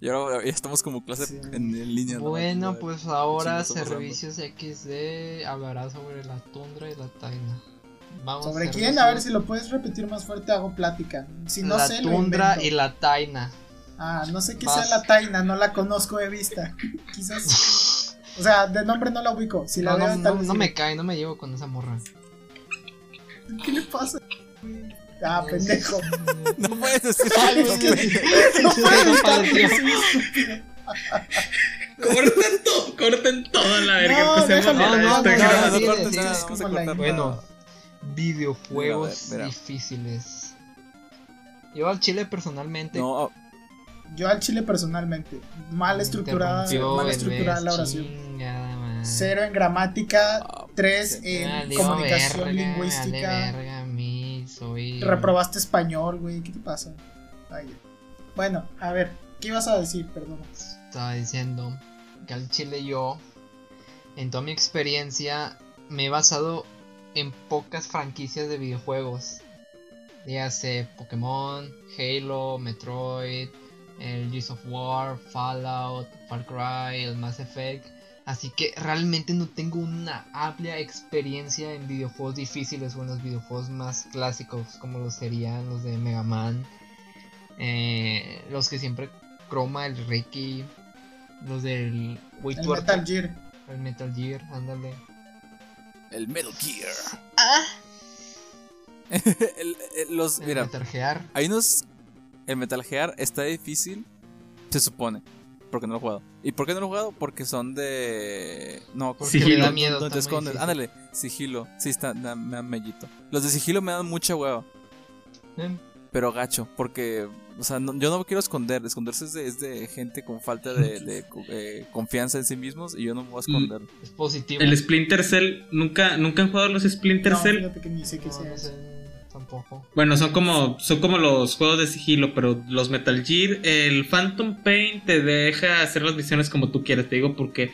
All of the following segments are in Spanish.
Y ahora ya estamos como clase Sí. en, en línea. ¿no? Bueno, pues ahora Servicios XD hablará sobre la tundra y la taina. Vamos ¿Sobre quién? A ver si lo puedes repetir más fuerte, hago plática. Si no la sé, tundra y la taina. Ah, no sé qué Vas. sea la taina, no la conozco de vista. Quizás. O sea, de nombre no la ubico. Si la No, veo, no, tal no, vez no me cae, no me llevo con esa morra. ¿Qué le pasa? Ah, pendejo. No puedes decir güey. No estúpido. Corten todo, corten todo la verga. No, empecemos no, no, no, nada, Bueno, videojuegos Mira, a ver, mira. difíciles. Yo al chile personalmente. No, Yo al chile personalmente. Mal estructurada, mal estructurada la oración. Cero en gramática, Ah, tres en comunicación lingüística. Soy. Reprobaste español, güey. ¿Qué te pasa? Ay, bueno, a ver, ¿qué ibas a decir? Perdón. Estaba diciendo que al chile yo, en toda mi experiencia, me he basado en pocas franquicias de videojuegos. Dígase Pokémon, Halo, Metroid, el Gears of War, Fallout, Far Cry, el Mass Effect. Así que realmente no tengo una amplia experiencia en videojuegos difíciles o en los videojuegos más clásicos como lo serían los de Mega Man. eh, los que siempre croma el Reiki. Los del Way El Metal Gear. el Metal Gear, ándale. el Metal Gear. Ah, El- el- los, el mira, Metal Gear. hay unos. El Metal Gear está difícil, se supone. Porque no lo he jugado. ¿Y por qué no lo he jugado? Porque son de. No, Porque Sigilo. da donde miedo. te escondes. difícil. Ándale, sigilo. Sí, está, me dan mellito. Los de sigilo me dan mucha hueva. Eh, Pero gacho, porque, o sea, no- yo no me quiero esconder. Esconderse es de, es de gente con falta de, de, eh, confianza en sí mismos y yo no me voy a esconder. Es positivo. El Splinter Cell, ¿nunca, ¿nunca han jugado los Splinter No, Cell? fíjate que ni sé qué No, sea no sé, tampoco. Bueno, son como, son como los juegos de sigilo, pero los Metal Gear, el Phantom Pain te deja hacer las misiones como tú quieras, te digo, porque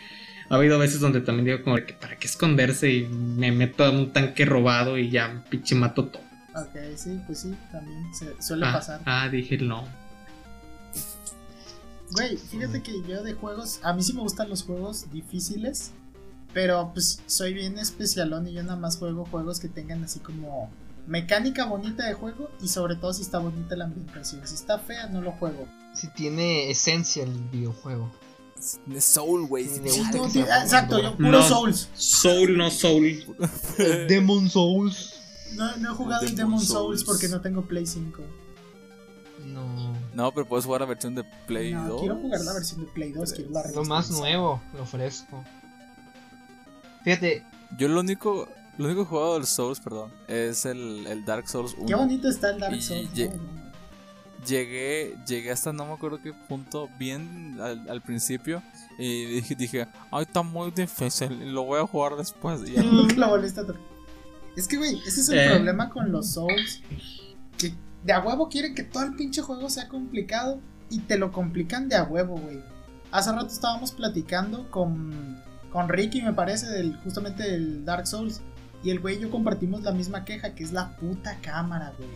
ha habido veces donde también digo como que para qué esconderse y me meto a un tanque robado y ya pinche mato todo. Ok, sí, pues sí, también se suele Ah, pasar. ah, dije no. Güey, fíjate que yo de juegos, a mí sí me gustan los juegos difíciles, pero pues soy bien especialón y yo nada más juego juegos que tengan así como mecánica bonita de juego y sobre todo si está bonita la ambientación. Si está fea, no lo juego. Si tiene esencia el videojuego. De Soul, güey. Sí, Sí, exacto, yo puro No. Souls. Soul, no Soul. Demon Souls. No, no he jugado el Demon Demon Souls Souls. porque no tengo Play 5. No. No, pero puedes jugar la versión de Play No, 2. quiero jugar la versión de Play 2, quiero la Lo más nuevo, lo fresco. Fíjate, Yo lo único, lo único que he jugado del Souls, perdón, es el, el Dark Souls 1. Qué bonito está el Dark Y Souls. ¿no? No, Llegué, llegué hasta no me acuerdo qué punto bien al, al principio. Y dije, dije, ay, está muy difícil, lo voy a jugar después. Y ya lo volviste a tocar. Es que, güey, ese es el Eh. problema con los Souls. Que de a huevo quieren que todo el pinche juego sea complicado. Y te lo complican de a huevo, güey. Hace rato estábamos platicando con, con Ricky, me parece, del, justamente del Dark Souls. Y el güey y yo compartimos la misma queja, que es la puta cámara, güey.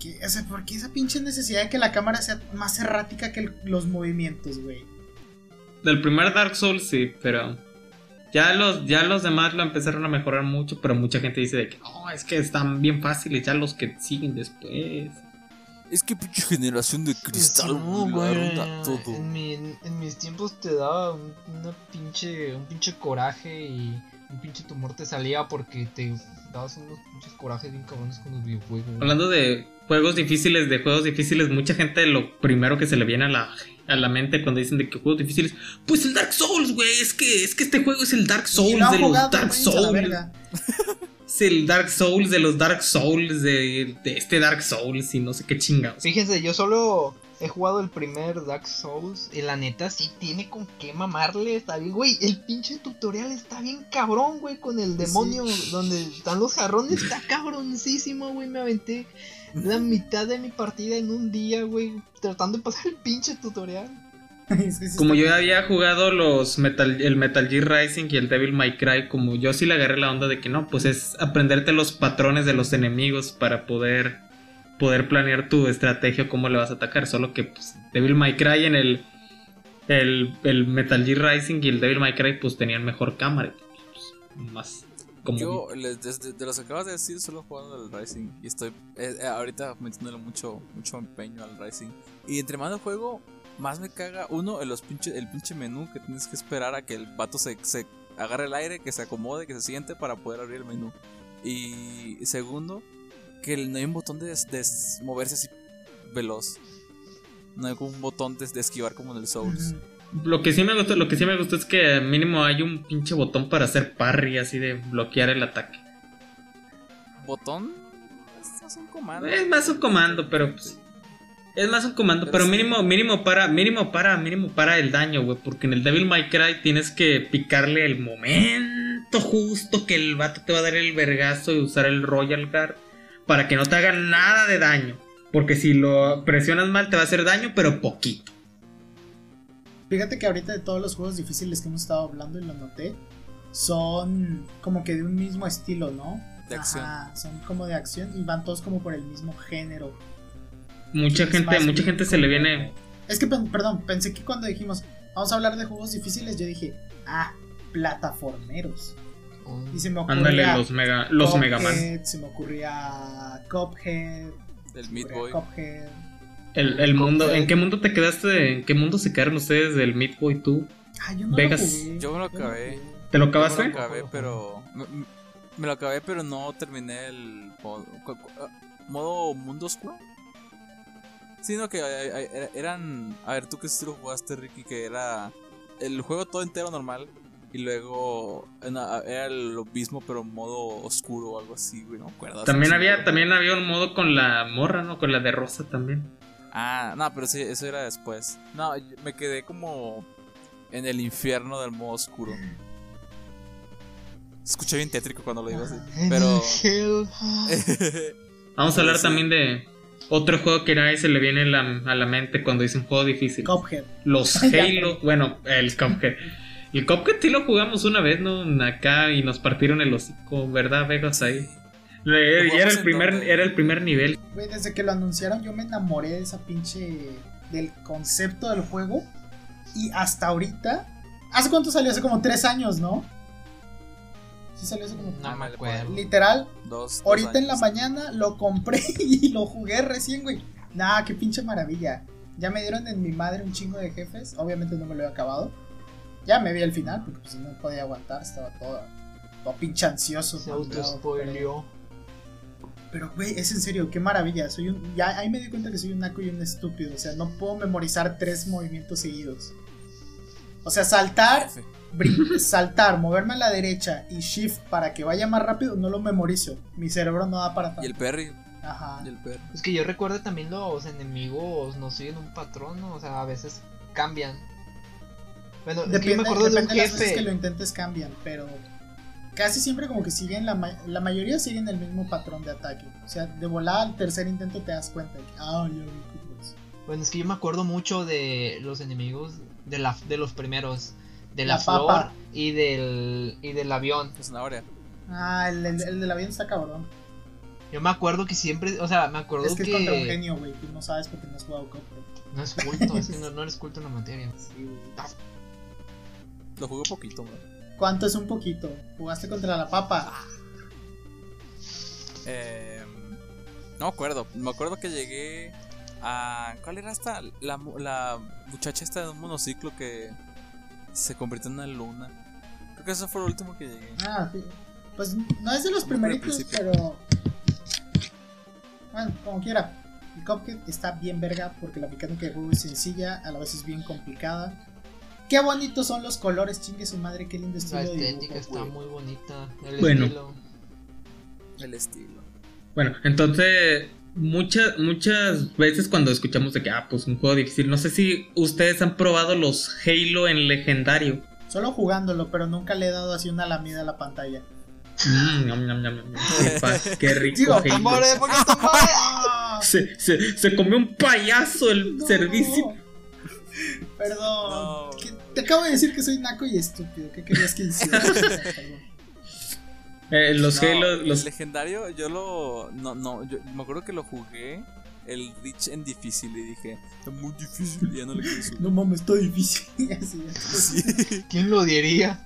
Que, o sea, ¿por qué esa pinche necesidad de que la cámara sea más errática que el- los movimientos, güey? Del primer Dark Souls sí, pero ya los, ya los demás lo empezaron a mejorar mucho, pero mucha gente dice de que no, es que están bien fáciles ya los que siguen después. Es que pinche generación de cristal, no, güey, todo. En, mi- en mis tiempos te daba un, una pinche, un pinche coraje y un pinche tumor te salía porque te dabas unos pinches corajes bien cabrones con los videojuegos. Hablando de juegos difíciles, de juegos difíciles, mucha gente lo primero que se le viene a la, a la mente cuando dicen de que juegos difíciles, pues el Dark Souls, güey, es que, es que este juego es el Dark Souls de los jugado, Dark Souls. Es el Dark Souls de los Dark Souls, de, de este Dark Souls y no sé qué chingados. Fíjense, yo solo he jugado el primer Dark Souls y la neta sí tiene con qué mamarle. Está bien, güey. El pinche tutorial está bien cabrón, güey. Con el Sí. demonio donde están los jarrones. Está cabroncísimo, güey. Me aventé la mitad de mi partida en un día, güey. Tratando de pasar el pinche tutorial. Como yo había jugado los Metal, el Metal Gear Rising y el Devil May Cry, como yo sí le agarré la onda de que no, pues es aprenderte los patrones de los enemigos para poder poder planear tu estrategia cómo le vas a atacar. Solo que pues, Devil May Cry en el, el, el Metal Gear Rising y el Devil May Cry pues tenían mejor cámara. Pues, más como... Yo, desde de los que acabas de decir, solo he jugado al Rising. Y estoy eh, eh, ahorita metiéndole mucho, mucho empeño al Rising. Y entre más juego, más me caga. Uno, el, los pinche, el pinche menú que tienes que esperar a que el vato se, se agarre el aire, que se acomode, que se siente para poder abrir el menú. Y segundo, que no hay un botón de, de moverse así veloz. No hay como un botón de, de esquivar como en el Souls. Lo que sí me gustó, lo que sí me gustó es que mínimo hay un pinche botón para hacer parry así de bloquear el ataque. ¿Botón? Es es un comando. Es más un comando, pero pues, es más un comando, pero sí. mínimo, mínimo para, mínimo para, mínimo para el daño, güey, porque en el Devil May Cry tienes que picarle el momento justo que el vato te va a dar el vergazo y usar el Royal Guard para que no te haga nada de daño, porque si lo presionas mal te va a hacer daño, pero poquito. Fíjate que ahorita de todos los juegos difíciles que hemos estado hablando y lo noté, son como que de un mismo estilo, ¿no? De acción. Ajá, son como de acción y van todos como por el mismo género. Mucha gente, mucha bien gente se le viene Es que, perdón, pensé que cuando dijimos, vamos a hablar de juegos difíciles, yo dije, ah, plataformeros. Y se me ocurría Ándale los mega los Cuphead, Mega Man. Se me ocurría se me Meat ocurría Boy. Cuphead. El, el mundo, ¿en qué mundo te quedaste? ¿En qué mundo se quedaron ustedes del Meat Boy tú? Ah, yo no Vegas. lo jugué. Yo me lo acabé. ¿Te lo Yo acabaste? Me lo acabé, pero. Me, me lo acabé, pero no terminé el. Modo, ah, modo mundo oscuro. Sino que eh, eh, era- eran. A ver, tú que sí lo jugaste, Ricky, que era. El juego todo entero normal. Y luego era lo mismo, pero en modo oscuro o algo así, güey. No me acuerdo. También había, también había un modo con la morra, ¿no? Con la de Rosa también. Ah, no, pero sí, eso era después. No, me quedé como. En el infierno del modo oscuro. Se escucha bien tétrico cuando lo digo así. En Pero. Vamos a hablar Sí. también de otro juego que nadie se le viene a la, a la mente cuando dice un juego difícil. Cuphead. Los. Halo, bueno, el Cuphead. El Cuphead sí lo jugamos una vez, ¿no? Acá y nos partieron el hocico, ¿verdad, Vegas? Ahí. Y era el primer, donde- era el primer nivel. Güey, desde que lo anunciaron yo me enamoré de esa pinche... del concepto del juego. Y hasta ahorita... ¿Hace cuánto salió? Hace como tres años, ¿no? Sí salió hace como... No me acuerdo. Literal, Dos, dos ahorita en la mañana lo compré y lo jugué recién, güey. Nah, qué pinche maravilla. Ya me dieron en mi madre un chingo de jefes. Obviamente no me lo he acabado. Ya me vi el final, porque pues no podía aguantar. Estaba todo, todo pinche ansioso. Se autospoileó. Pero, güey, es en serio, qué maravilla. Soy un. Ya ahí me di cuenta que soy un naco y un estúpido. O sea, no puedo memorizar tres movimientos seguidos. O sea, saltar, saltar, moverme a la derecha y shift para que vaya más rápido, no lo memorizo. Mi cerebro no da para Y el tanto. Perry. Ajá. Y el Perry. Es que yo recuerdo también los enemigos no siguen un patrón, ¿no? O sea, a veces cambian. Bueno, que yo Depende, me acuerdo de un depende de las veces que lo intentes cambian, pero casi siempre como que siguen la, ma- la mayoría siguen el mismo patrón de ataque. O sea, de volada al tercer intento te das cuenta de que, ah, es. Bueno, es que yo me acuerdo mucho de los enemigos de la de los primeros, de la, La flor papa. y del y del avión. Es una hora. Ah, el, el, el del avión está cabrón. Yo me acuerdo que siempre, o sea, me acuerdo Es que, es contra un que genio, güey. Tú no sabes porque no has jugado Cuphead. no es culto, es que no, no eres culto en la materia. Sí, güey. Lo jugué poquito, güey. ¿Cuánto es un poquito? ¿Jugaste contra la papa? Eh, no me acuerdo. Me acuerdo que llegué a. ¿Cuál era esta? La, la muchacha esta de un monociclo que se convirtió en una luna. Creo que eso fue lo último que llegué. Ah, sí. Pues no es de los Como primeritos, pero. Bueno, como quiera. El Cuphead está bien verga porque la mecánica de juego es sencilla, a la vez es bien complicada. Qué bonitos son los colores, chingue su madre, qué lindo La estilo de estética dibujo. está güey. muy bonita. El Bueno. estilo. El estilo. Bueno, entonces muchas muchas veces cuando escuchamos de que ah, pues un juego difícil, no sé si ustedes han probado los Halo en legendario. Solo jugándolo, pero nunca le he dado así una lamida a la pantalla. Mm, ñam, ñam. Qué, rico Digo, Halo. ¡Tambores, porque. Se, se, se comió un payaso el No. servicio. Perdón. No. ¿Qué- Te acabo de decir que soy naco y estúpido. ¿Qué querías que hiciera? Eh, los No, Halo, el los legendario, yo lo. No, no, yo me acuerdo que lo jugué el Rich en difícil y dije, es muy difícil, y ya no le subir. No mames, está difícil. Así, Sí. ¿Quién lo diría?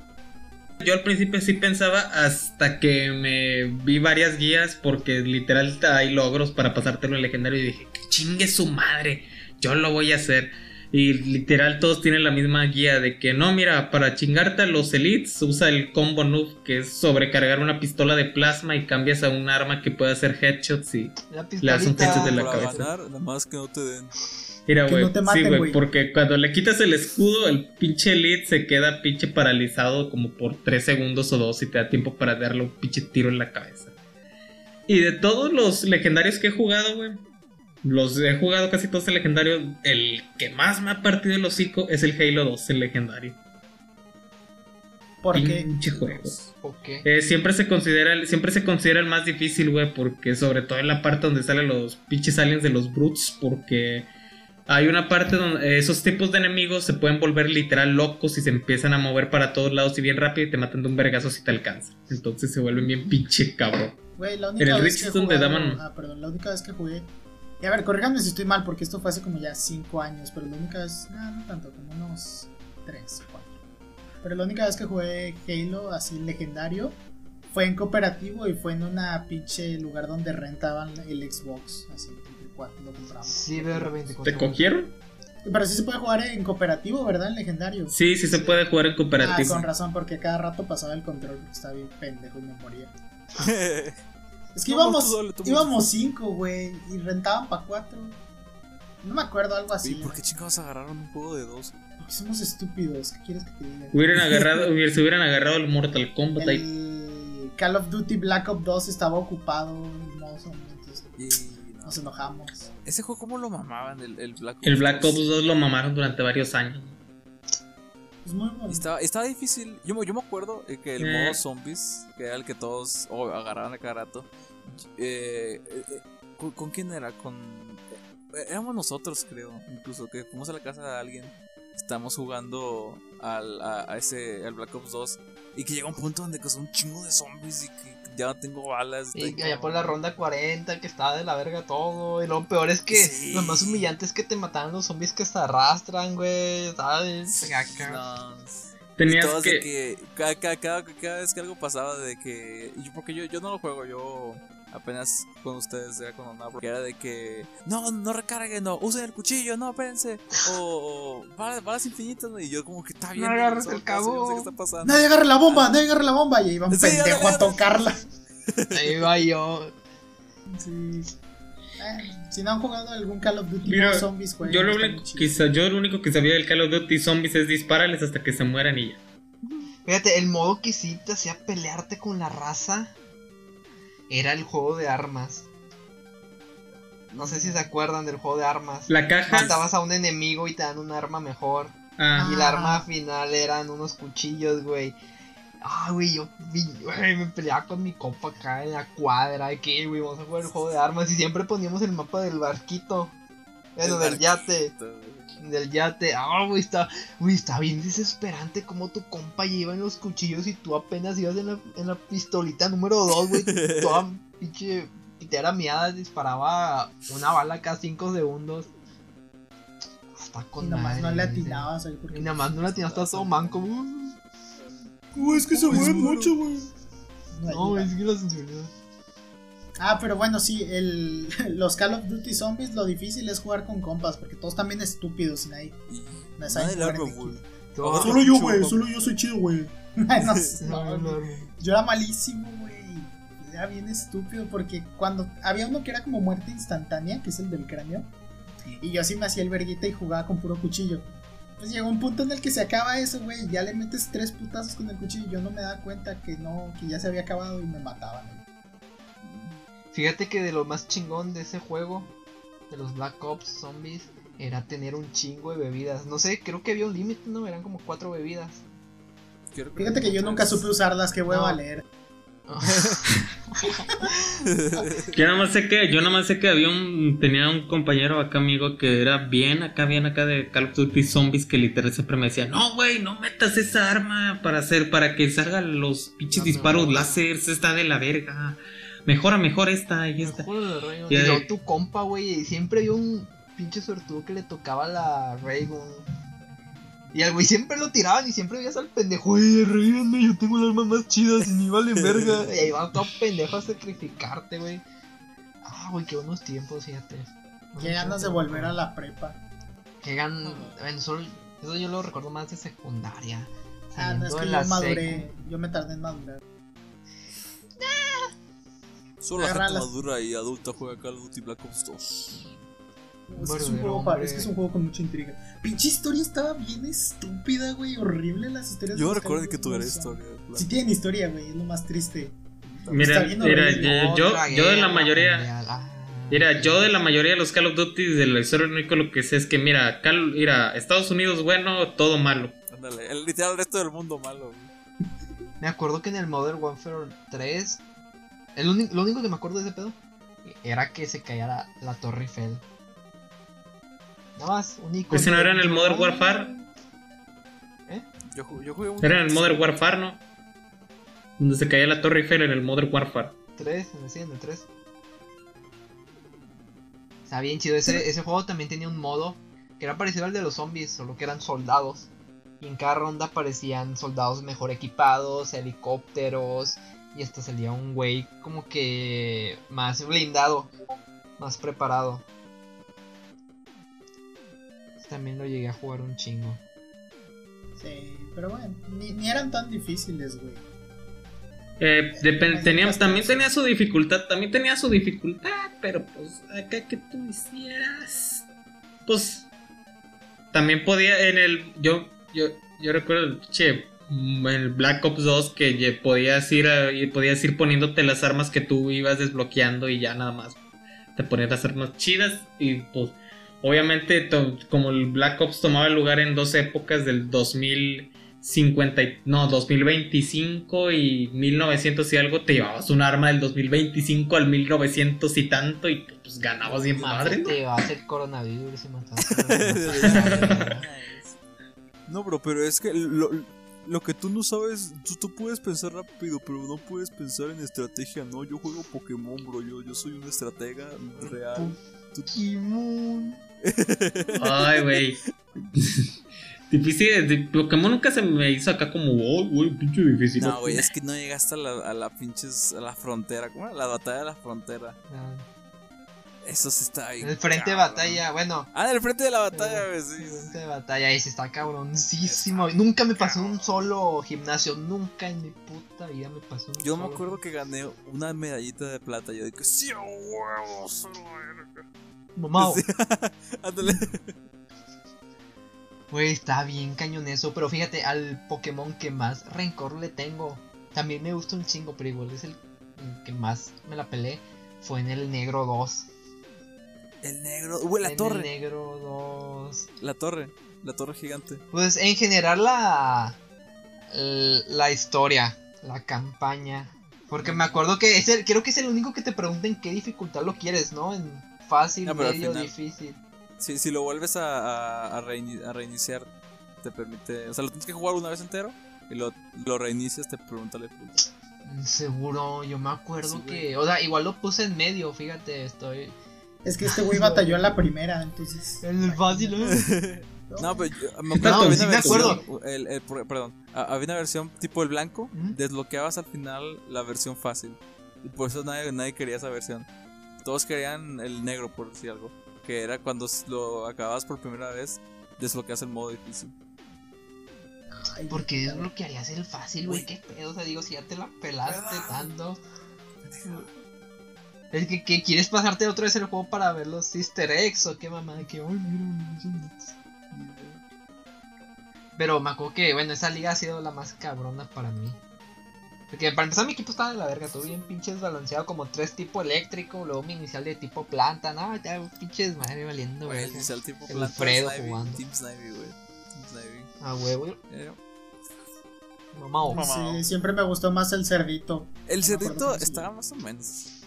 Yo al principio sí pensaba hasta que me vi varias guías porque literal hay logros para pasártelo en legendario y dije, que chingue su madre, yo lo voy a hacer. Y literal todos tienen la misma guía de que no, mira, para chingarte a los elites usa el combo noob que es sobrecargar una pistola de plasma y cambias a un arma que puede hacer headshots y... Le das un headshot de la cabeza. ganar, nada más que no te den. Mira, güey, no sí, güey. porque cuando le quitas el escudo, el pinche elite se queda pinche paralizado como por 3 segundos o 2 y te da tiempo para darle un pinche tiro en la cabeza. Y de todos los legendarios que he jugado, güey, los he jugado casi todos en legendario, el que más me ha partido el hocico es el Halo 2 en legendario. Porque Pinche juego. ¿Por qué? Eh, siempre se considera el, siempre se considera el más difícil, güey, porque sobre todo en la parte donde salen los pinches aliens de los brutes, porque hay una parte donde esos tipos de enemigos se pueden volver literal locos y se empiezan a mover para todos lados y bien rápido y te matan de un vergazo si te alcanzan. Entonces se vuelven bien pinche cabrón. Güey, la única En el vez Rich que he es donde daban- Ah, perdón, la única vez que jugué. Y a ver, corríganme si estoy mal, porque esto fue hace como ya 5 años, pero la única vez. No, no tanto, como unos 3, 4. Pero la única vez que jugué Halo así legendario fue en cooperativo y fue en una pinche lugar donde rentaban el Xbox. Así, entre cuatro lo compramos. Ciber 24. ¿Te cogieron? Pero sí se puede jugar en cooperativo, ¿verdad? En legendario. Sí, sí se puede jugar en Ah, cooperativo. con razón, porque cada rato pasaba el control porque estaba bien pendejo y me moría. Es que No, íbamos, tú dale, tú íbamos cinco, güey, y rentaban para cuatro. No me acuerdo, algo así. ¿Y por qué chingados agarraron un juego de dos? Porque somos estúpidos, ¿qué quieres que te diga? Hubieran agarrado, hubiera- se hubieran agarrado el Mortal Kombat. El Call of Duty Black Ops 2 estaba ocupado, no, son- entonces Y no. nos enojamos. Ese juego, ¿cómo lo mamaban? El, el Black Ops. El Black 2? Ops 2 lo mamaron durante varios años. Es muy bueno. Y Estaba, estaba difícil. Yo, me- yo me acuerdo eh, que el Eh. modo zombies, que era el que todos oh, agarraban a cada rato. eh, eh, eh, ¿con, con quién era? Con. eh, éramos nosotros, creo. Incluso que fuimos a la casa de alguien. Estamos jugando al, a, a ese al Black Ops 2. Y que llega un punto donde que son un chingo de zombies y que ya no tengo balas. Y allá por la ronda 40, que estaba de la verga todo. Y lo peor es que Sí. lo más humillante es que te mataban los zombies que se arrastran, güey. ¿Sabes? Acá. No, Tenías Todos que... de que cada, cada, cada, cada vez que algo pasaba de que y yo- porque yo, yo no lo juego yo apenas con ustedes era con una que era de que no no recarguen no usen el cuchillo no espérense o, o balas, balas infinitas ¿no? y yo como que está bien No agarres el casi, no sé cabo. qué está pasando Nadie agarre la bomba, nadie agarre la bomba. Y ahí va un Sí, pendejo a tocarla. Ahí va yo. Sí. Eh, si no han jugado algún Call of Duty Mira, zombies, güey. Yo lo, único yo lo único que sabía del Call of Duty Zombies es dispararles hasta que se mueran y ya. Fíjate, el modo que sí te hacía pelearte con la raza era el juego de armas. No sé si se acuerdan del juego de armas. La caja... Matabas a un enemigo y te dan un arma mejor. Ah, Y la Ah. arma final eran unos cuchillos, güey. Ah, güey, yo güey, me peleaba con mi compa acá en la cuadra. de Que, güey, vamos a jugar el juego de armas. Y siempre poníamos el mapa del barquito. Bueno, El del yate. barquito. Del yate. Ah, güey, está, güey, está bien desesperante como tu compa lleva en los cuchillos y tú apenas ibas en la, en la pistolita número 2, güey. Toda pinche pitera miada disparaba una bala cada 5 segundos. Está Y con nomás no madre, le atinabas ahí porque. Y nada más no la atinaste, estás todo manco. Uy, es que se Uy, mueve mucho, güey. No, güey, es que la sensibilidad. Ah, pero bueno, sí, el, los Call of Duty Zombies, lo difícil es jugar con compas, porque todos también estúpidos. Y No en güey. Todo- Solo yo, güey, solo yo soy chido, güey. No, sé, No, no, no, no. Yo era malísimo, güey. Era bien estúpido porque cuando había uno que era como muerte instantánea, que es el del cráneo, y yo así me hacía el verguita y jugaba con puro cuchillo. Pues llegó un punto en el que se acaba eso, güey, ya le metes tres putazos con el cuchillo y yo no me daba cuenta que no, que ya se había acabado y me mataban. güey. Fíjate que de lo más chingón de ese juego, de los Black Ops Zombies, era tener un chingo de bebidas. No sé, creo que había un límite, ¿no? Eran como cuatro bebidas. Fíjate que yo nunca supe usarlas, que No. a leer. Yo nada más sé que, yo nada más sé que había un, tenía un compañero acá amigo que era bien acá, bien acá de Call of Duty Zombies que literal siempre me decía, no güey, no metas esa arma para hacer, para que salgan los pinches No, disparos no. láser, esa está de la verga. Mejora mejor esta y esta. Y de- luego tu compa, güey, siempre había un pinche suertudo que le tocaba la Raygun. Y al güey siempre lo tiraban y siempre veías al pendejo, oye, reírenme, yo tengo el arma más chida, si ni vale verga. y ahí va todo pendejo a sacrificarte, güey. Ah, güey, qué buenos tiempos, fíjate. Qué ganas de volver a la prepa. Qué gan... bueno, solo- Eso yo lo recuerdo más de secundaria. Ah, no, es que yo maduré. secu. Yo me tardé en madurar. Solo la gente madura y adulta juega Call of Duty Black Ops 2. Es que, es, un juego pa- es que es un juego con mucha intriga. Pinche historia estaba bien estúpida, güey. Horrible las historias. Yo recuerdo que tuviera historia. claro. Sí tienen historia, güey. Es lo más triste. Mira, mira, yo, yo, de la mayoría, ah. mira, yo de la mayoría de los Call of Duty de la historia lo único lo que sé es que mira, Cal, mira, Estados Unidos bueno, todo malo. Ándale, el literal resto del mundo malo. güey. Me acuerdo que en el Modern Warfare 3, el lo único que me acuerdo de ese pedo era que se caía la, la Torre Eiffel. Nada más, único. ¿Ese no era en el Modern Warfare? Yo, ju- yo jugué mucho. Era en el Modern Warfare, ¿no? Donde se caía la Torre Eiffel en el Modern Warfare. 3, sí, en el 3. Está bien chido. Ese, ese juego también tenía un modo que era parecido al de los zombies, solo que eran soldados. Y en cada ronda aparecían soldados mejor equipados, helicópteros. Y hasta salía un güey como que más blindado, más preparado. También lo llegué a jugar un chingo. Sí, pero bueno, ni, ni eran tan difíciles, güey. Eh, depen- Las tenía- también tenía su dificultad, también tenía su dificultad, pero pues acá que tú hicieras, pues también podía en el, yo, yo, yo recuerdo el che, el Black Ops 2 que podías ir, podías ir poniéndote las armas que tú ibas desbloqueando y ya nada más te ponías las armas chidas y pues obviamente to- como el Black Ops tomaba lugar en dos épocas del 2050 y- no 2025 y 1900 y algo te llevabas un arma del 2025 al 1900 y tanto y pues ganabas bien madre ¿no? Te va a hacer coronavirus y mataste. No, bro, pero es que lo, lo que tú no sabes, tú, tú puedes pensar rápido, pero no puedes pensar en estrategia, no. Yo juego Pokémon, bro, yo, yo soy un estratega real. Pokémon. ay güey difícil de- Pokémon nunca se me hizo acá como oh güey pinche difícil No, güey, es que no llegaste a la, a la pinches, a la frontera, ¿cómo era? La batalla de la frontera. Ah, Eso sí está ahí. En el frente de batalla, bueno. Ah, en el frente de la batalla, güey, sí. El sí, frente de batalla, ese está cabroncísimo. Nunca me pasó un solo gimnasio, nunca en mi puta vida me pasó un Yo me acuerdo que gané una medallita de plata. Yo dije, sí, huevos, a la verga". Mamao. Sí. Ándale. Güey, está bien cañón eso, pero fíjate, al Pokémon que más rencor le tengo, también me gusta un chingo, pero igual es el, el que más me la pelé, fue en el Negro 2. El negro, güey, la en el torre. Negro 2. La torre, la torre gigante. Pues en general la, la historia, la campaña. Porque me acuerdo que es el, creo que es el único que te pregunta en qué dificultad lo quieres, ¿no? En fácil, No, medio, final- difícil. Si, si lo vuelves a, a, a reini- a reiniciar, te permite. O sea, lo tienes que jugar una vez entero y lo, lo reinicias, te pregunta la dificultad. Seguro, yo me acuerdo Sí, güey. que, o sea, igual lo puse en medio, fíjate, estoy Es que este güey batalló en la primera, entonces. en el fácil. ¿eh? No, pero yo, me acuerdo que sí había me una acuerdo. versión- el- el- por- perdón, había una versión tipo el blanco, desbloqueabas al final la versión fácil. Y por eso nadie, nadie quería esa versión. Todos querían el negro, por decir algo. Que era cuando lo acababas por primera vez, desbloqueas el modo difícil. Ay, lo que harías el fácil, güey, qué pedo, o sea, digo, si ya te la pelaste tanto. Es que, que quieres pasarte otra vez el juego para ver los easter eggs o qué mamá, que mira, Pero me acuerdo que, bueno, esa liga ha sido la más cabrona para mí. Porque para empezar mi equipo estaba de la verga, todo bien pinches balanceado, como tres tipo eléctrico, luego mi inicial de tipo planta, no, ya pinches madre valiendo, Güey, güey. el tipo El planta, Fredo Snivy, jugando. Team Snivy, güey. Team Snivy. A huevo. Eh, Mamao. Sí, siempre me gustó más el cerdito. El cerdito estaba más o menos.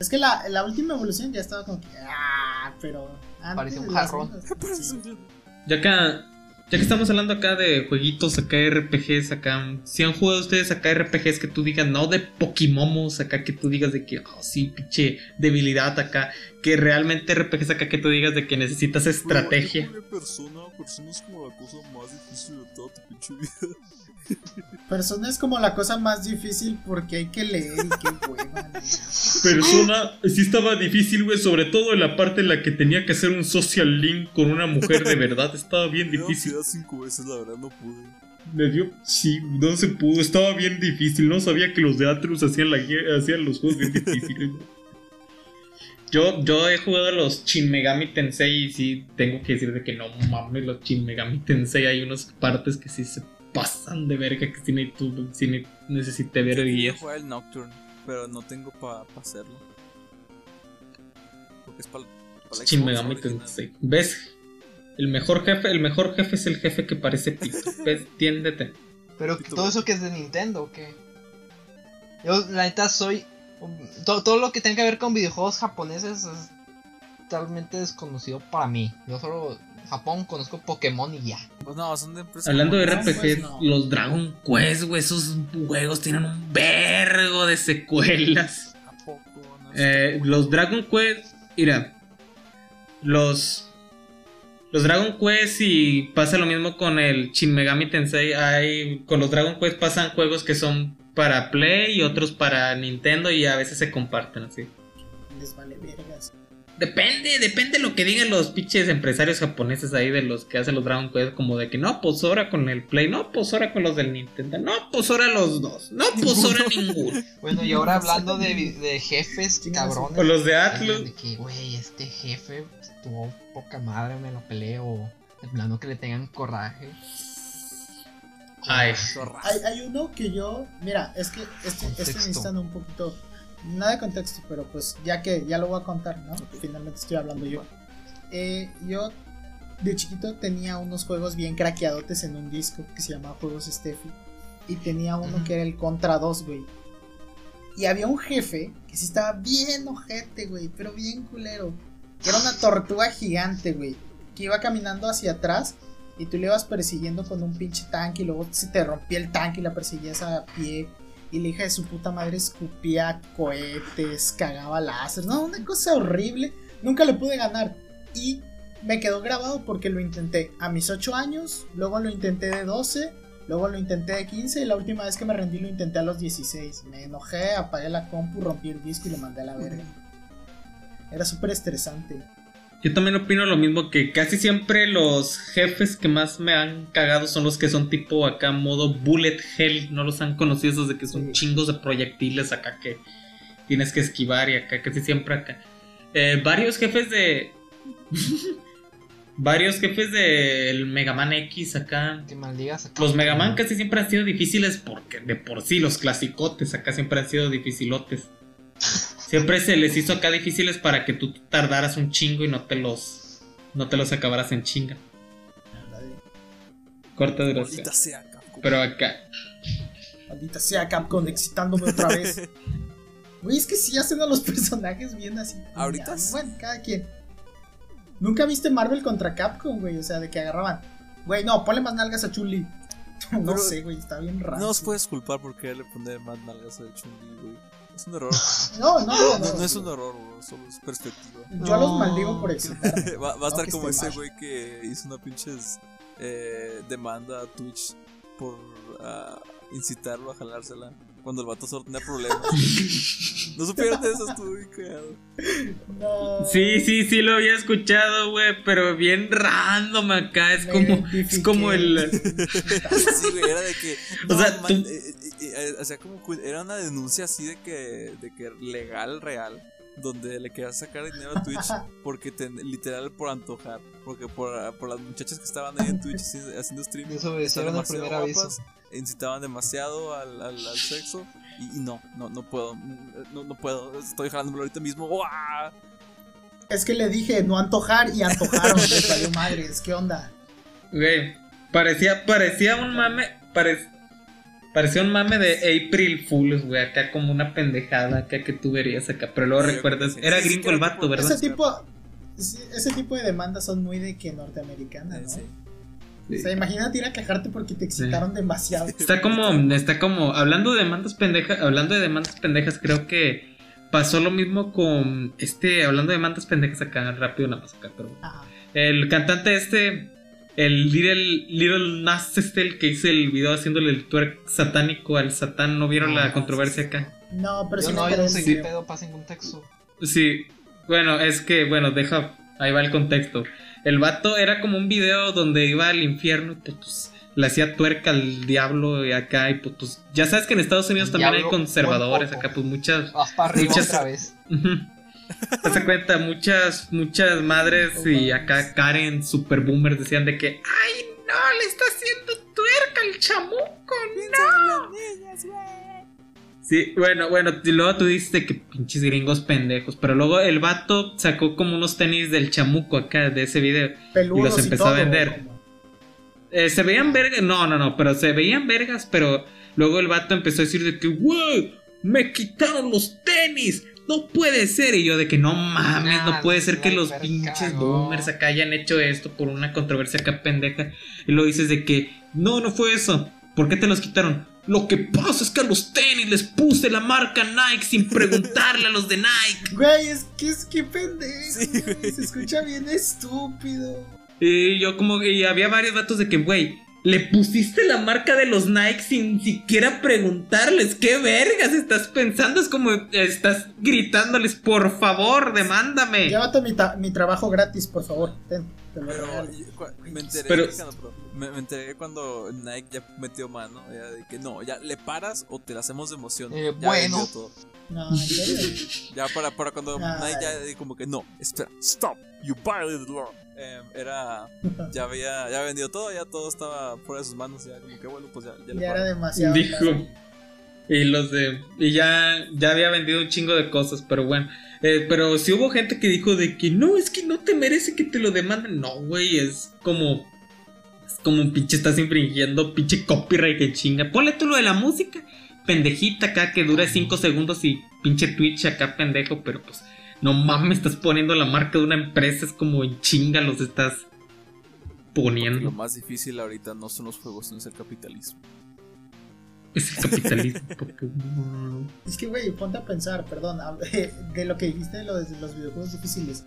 Es que la, la última evolución ya estaba como que. Ah, pero. Parecía un jarrón. Ya acá, ya que estamos hablando acá de jueguitos acá RPGs acá, si han jugado ustedes acá RPGs que tú digas, no de Pokimomos acá que tú digas de que, oh sí, pinche debilidad acá, que realmente RPGs acá que tú digas de que necesitas estrategia. persona, persona es como la cosa más difícil de toda tu pinche vida. Persona es como la cosa más difícil porque hay que leer y qué hueva. Persona, sí estaba difícil, güey, sobre todo en la parte en la que tenía que hacer un social link con una mujer de verdad, estaba bien difícil. cinco veces, la verdad no pude. Me dio, sí, no se pudo, estaba bien difícil, no sabía que los de Atrus hacían, la, guía- hacían los juegos bien difíciles. Yo, yo he jugado a los Shin Megami Tensei y sí tengo que decir de que no mames, los Shin Megami Tensei hay unas partes que sí se pasan de verga que sí, necesito- sí ne- necesité ver guías. jugar el Nocturne, pero no tengo para hacerlo. Porque es para la Shin Megami. Tensei. ¿Ves? El mejor jefe, el mejor jefe es el jefe que parece pito. ¿Ves? Tiéndete. Pero todo eso que es de Nintendo, ¿o qué? Yo, la neta, soy. Todo, todo lo que tenga que ver con videojuegos japoneses es totalmente desconocido para mí. Yo solo. Japón conozco Pokémon y ya. Pues no, son de empresas. Hablando de. RPG, pues no. los Dragon Quest, güey, esos juegos tienen un vergo de secuelas. ¿A poco? No Eh, los. Dragon Quest, mira, los los Dragon Quest y pasa lo mismo con el Shin Megami Tensei. Hay con los Dragon Quest pasan juegos que son para Play y otros para Nintendo y a veces se comparten así. Les vale vergas. Depende, depende lo que digan los pinches empresarios japoneses ahí de los que hacen los Dragon Quest, como de que no, pues ahora con el Play, no, pues ahora con los del Nintendo, no, pues ahora los dos, no, pues ahora ninguno. Bueno, y ahora hablando de, de jefes cabrones. O los de Alguien Atlus. De que, güey, este jefe estuvo poca madre, me lo peleo. De plano que le tengan coraje. Ay. Hay, hay uno que yo. Mira, es que este, este necesitan un poquito. Nada de contexto, pero pues ya que ya lo voy a contar, ¿no? Finalmente estoy hablando yo. Eh, yo de chiquito tenía unos juegos bien craqueadotes en un disco que se llamaba Juegos Steffi. Y tenía uno que era el Contra 2, güey. Y había un jefe que sí estaba bien ojete, güey, pero bien culero. Que era una tortuga gigante, güey. Que iba caminando hacia atrás y tú le ibas persiguiendo con un pinche tanque y luego se te rompía el tanque y la perseguías a pie. Y la hija de su puta madre escupía cohetes, cagaba láser. No, una cosa horrible. Nunca le pude ganar. Y me quedó grabado porque lo intenté a mis 8 años, luego lo intenté de 12, luego lo intenté de 15 y la última vez que me rendí lo intenté a los 16. Me enojé, apagué la compu, rompí el disco y lo mandé a la verga. Era súper estresante. Yo también opino lo mismo que casi siempre los jefes que más me han cagado son los que son tipo acá modo bullet hell, no los han conocido esos de que son chingos de proyectiles acá que tienes que esquivar y acá casi siempre acá. Eh, varios jefes de varios jefes del Mega Man X acá. Que maldigas acá. Los Mega Man casi siempre han sido difíciles porque de por sí los clasicotes acá siempre han sido dificilotes. Siempre se les hizo acá difíciles para que tú tardaras un chingo y no te los no te los acabaras en chinga. Corta duración. Maldita sea, Capcom. Pero acá Maldita sea Capcom excitándome otra vez. Güey, es que sí hacen a los personajes bien así. Ahorita Ya. Bueno, cada quien. ¿Nunca viste Marvel contra Capcom, güey? O sea, de que agarraban. Güey, no, ponle más nalgas a Chun-Li. No Pero- sé, güey, está bien raro. No nos puedes culpar por quererle poner más nalgas al Chun-Li, güey. Es un error. No, no, no. No, no, no es un error. Solo es perspectiva. Yo los maldigo por excitarme. Va, va a estar como ese güey que hizo una pinches eh, demanda a Twitch por ah, incitarlo a jalársela cuando el vato solo tenía problemas. no supieron de eso, estuvo bien cagado. No. Sí, sí, sí lo había escuchado, güey, pero bien random acá, es Me como es como el Sí, güey, era de que. O no, sea, man, tú- eh, eh, eh, o sea, como era una denuncia así de que, de que legal, real, donde le querías sacar dinero a Twitch porque te- literal por antojar, porque por, por las muchachas que estaban ahí en Twitch haciendo, streaming, Desobedecieron estaban el primer demasiado aviso. Incitaban demasiado al, al, al sexo y, y no, no, no puedo, no, no puedo, estoy jalándomelo ahorita mismo. ¡Uah! Es que le dije no antojar y antojaron. les valió madres. ¿Qué onda? Güey, parecía, parecía un mame, pare- Parecía un mame de April Fools, güey, acá como una pendejada acá que tú verías acá. Pero luego Sí, recuerdas, sí, era sí, gringo el vato, ¿verdad? Ese tipo, ese tipo de demandas son muy de que norteamericana, ¿no? Sí. O sea, imagínate ir a quejarte porque te excitaron demasiado. Está como, está como, hablando de demandas pendejas, hablando de demandas pendejas, creo que pasó lo mismo con este, hablando de demandas pendejas acá, rápido nada más acá, pero Ajá. el cantante este, el Little, Little Nas este, el que hizo el video haciéndole el twerk satánico al satán, ¿no vieron Ah, la controversia acá? No, pero Yo sí no, me yo no enteré sé del qué video. pedo pasa en contexto. Sí, bueno, es que, bueno, deja, ahí va el contexto. El vato era como un video donde iba al infierno y pues, pues, le hacía tuerca al diablo y acá y pues, pues, ya sabes que en Estados Unidos también hay conservadores, acá pues muchas... Muchas- otra vez. Te das cuenta, muchas, muchas madres y acá Karen super boomers decían de que, ay no, le está haciendo tuerca al chamuco, no. Sí, bueno, bueno, y luego tú dices que pinches gringos pendejos, pero luego el vato sacó como unos tenis del chamuco acá de ese video. Peludos y los empezó todo, a vender. Eh, se veían vergas, no, no, no, pero se veían vergas, pero luego el vato empezó a decir de que, wow, me quitaron los tenis, no puede ser. Y yo de que no mames, Ah, no puede ser que los pinches boomers acá hayan hecho esto por una controversia acá pendeja. Y luego dices de que, no, no fue eso. ¿Por qué te los quitaron? Lo que pasa es que a los tenis les puse la marca Nike sin preguntarle a los de Nike. Güey, es que es que pendejo. Sí. Se escucha bien estúpido. Y yo como que y había varios vatos de que, güey, le pusiste la marca de los Nike sin siquiera preguntarles qué vergas estás pensando. Es como estás gritándoles, por favor, demándame. Llévate mi, trabajo gratis, por favor. Ten, te lo Pero me enteré, Pero- me, me enteré cuando Nike ya metió mano, ya de que no, ya le paras o te la hacemos de emoción. Eh, Ya bueno. todo. No. Ya para, para cuando Ay. Nike ya di como que no, espera, stop, you violated the law. Era, ya había, ya vendido todo, ya todo estaba fuera de sus manos, ya como que bueno, pues ya, ya le Ya era demasiado. Dijo. Y los de. Y ya, ya había vendido un chingo de cosas, pero bueno. Eh, pero si hubo gente que dijo de que no, es que no te merece que te lo demanden. No, güey, es como. Es como un pinche estás infringiendo pinche copyright que chinga. Ponle tú lo de la música. Pendejita acá que dura 5 segundos y pinche Twitch acá pendejo, pero pues. No mames, estás poniendo la marca de una empresa, es como en chinga los estás Porque poniendo. Lo más difícil ahorita no son los juegos, sino es el capitalismo. Es el capitalismo. porque no- Es que, güey, ponte a pensar, perdón, de lo que dijiste de lo de los videojuegos difíciles.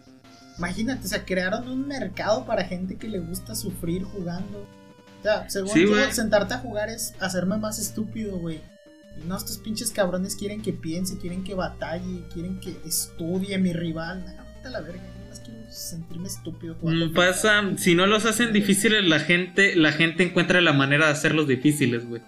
Imagínate, o sea, crearon un mercado para gente que le gusta sufrir jugando. O sea, según Sí, yo, sentarte a jugar es hacerme más estúpido, güey. Y no, estos pinches cabrones quieren que piense, quieren que batalle, quieren que estudie mi rival. No, la verga, más quiero sentirme estúpido. Mm, Pasa, si no los hacen difíciles, la gente, la gente encuentra la manera de hacerlos difíciles, güey.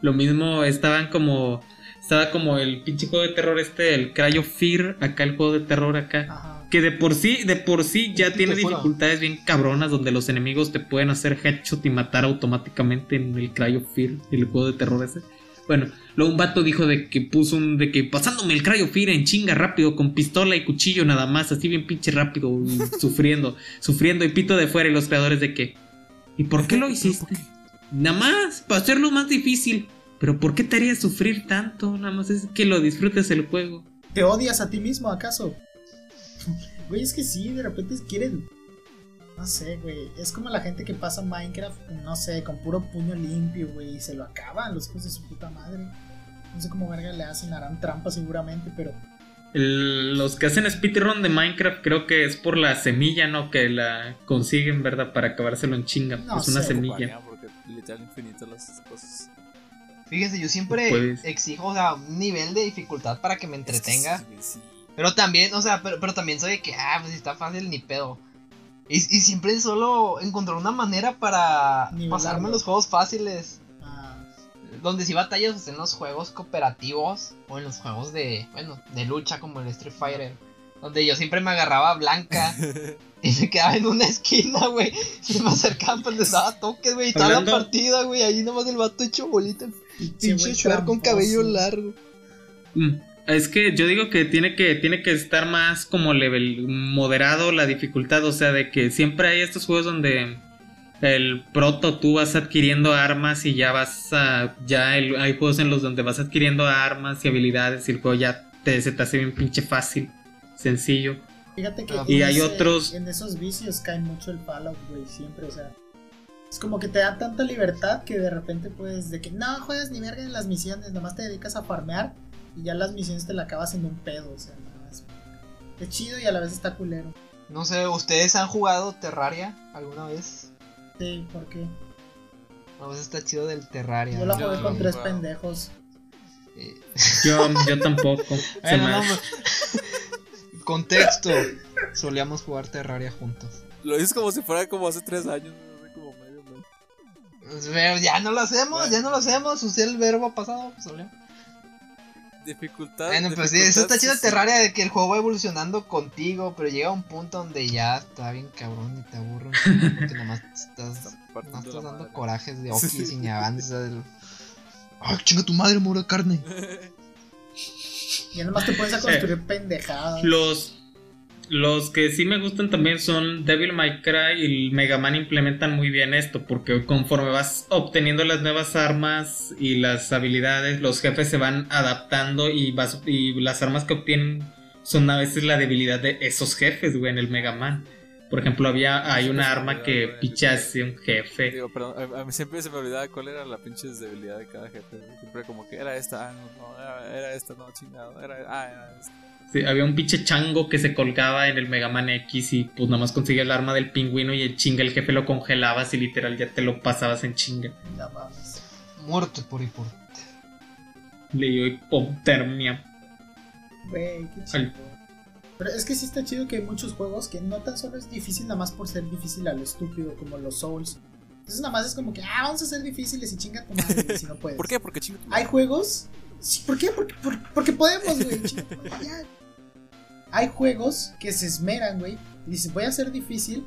Lo mismo estaban como, estaba como el pinche juego de terror este, el Cryo Fear, acá el juego de terror acá. Ajá. Que de por sí, de por sí ya tiene dificultades bien cabronas donde los enemigos te pueden hacer headshot y matar automáticamente en el Cryo Fear, el juego de terror ese. Bueno, luego un vato dijo de que puso un, de que pasándome el Cryo Fear en chinga rápido, con pistola y cuchillo nada más, así bien pinche rápido, sufriendo, sufriendo y pito de fuera y los creadores de que, ¿y por qué lo hiciste? Nada más, para hacerlo más difícil. Pero ¿por qué te haría sufrir tanto? Nada más es que lo disfrutes el juego. ¿Te odias a ti mismo, acaso? Güey, es que sí, de repente quieren. No sé, güey. Es como la gente que pasa Minecraft, no sé, con puro puño limpio, güey, y se lo acaban los hijos de su puta madre. No sé cómo verga le hacen, harán trampa seguramente, pero. El- los que hacen speedrun de Minecraft creo que es por la semilla, ¿no? Que la consiguen, ¿verdad? Para acabárselo en chinga. No es una sé, semilla. Ocuparía, Porque literal infinito las cosas. Fíjese, yo siempre Puedes. exijo, o sea, un nivel de dificultad para que me entretenga. Es que sí, sí. Pero también, o sea, pero, pero también soy de que, ah, pues si está fácil, ni pedo. Y, y siempre solo encontrar una manera para Nivelarlo. pasarme los juegos fáciles. ah, Donde si batallas pues, en los juegos cooperativos o en los juegos de, bueno, de lucha como el Street Fighter. Donde yo siempre me agarraba a Blanca y me quedaba en una esquina, güey. Y me acercaban pues les daba toques, güey. Y toda la partida, güey. Ahí nomás el vato hecho bolita. pinche Shrek con cabello largo. Mm, Es que yo digo que tiene que tiene que estar más como level moderado la dificultad, o sea, de que siempre hay estos juegos donde el proto tú vas adquiriendo armas y ya vas a ya el- hay juegos en los donde vas adquiriendo armas y habilidades y el juego ya te, se te hace bien pinche fácil, sencillo. Fíjate que Ah, y hay ese- otros- en esos vicios cae mucho el Fallout, güey, siempre, o sea. Es como que te da tanta libertad que de repente puedes de que no juegas ni verga en las misiones, nomás te dedicas a farmear y ya las misiones te la acabas en un pedo, o sea, nada más. Es chido y a la vez está culero. No sé, ¿ustedes han jugado Terraria alguna vez? Sí, porque A veces está chido del Terraria. yo la jugué no con tres jugado. pendejos. Eh, Yo, yo tampoco. Me no, Contexto. Solíamos jugar Terraria juntos. Lo dices como si fuera como hace tres años, no sé, como medio, ¿no? Pero ya no lo hacemos, ya no lo hacemos. Usé el verbo pasado. pues, solía. Dificultad. Bueno, pues sí, eso está chido sí, Terraria de que el juego va evolucionando contigo, pero llega un punto donde ya está bien cabrón y te chingo porque nomás estás, nomás estás dando madre. corajes de Okis y ni avanzas. el- Ay, chinga tu madre, muro de carne. Y nomás te pones a construir pendejadas. Los, los que sí me gustan también son Devil May Cry y el Mega Man implementan muy bien esto, porque conforme vas obteniendo las nuevas armas y las habilidades, los jefes se van adaptando y, vas, y las armas que obtienen son a veces la debilidad de esos jefes, güey, en el Mega Man. Por ejemplo, había, hay una arma que pichase un jefe. Digo, perdón, a, mí siempre se me olvidaba cuál era la pinche debilidad de cada jefe. Siempre como que era esta, ah, no, no, era, era esta, no, chingado, era, ah, era esta. Sí, había un pinche chango que se colgaba en el Mega Man X y pues nada más conseguía el arma del pingüino y el chinga, el jefe lo congelabas y literal ya te lo pasabas en chinga. No mames. Muerte por y por. Le dio hipotermia. Güey, qué Al- chido. Pero es que sí está chido que hay muchos juegos que no tan solo es difícil nada más por ser difícil a lo estúpido como los Souls. Entonces nada más es como que, ah, vamos a ser difíciles y chinga tu madre si no puedes. ¿Por qué? Porque chingo. Hay juegos. Sí, ¿Por qué? Porque, por- porque podemos, güey. chinga tu madre, ya. Hay juegos que se esmeran, güey. Y dicen, voy a ser difícil,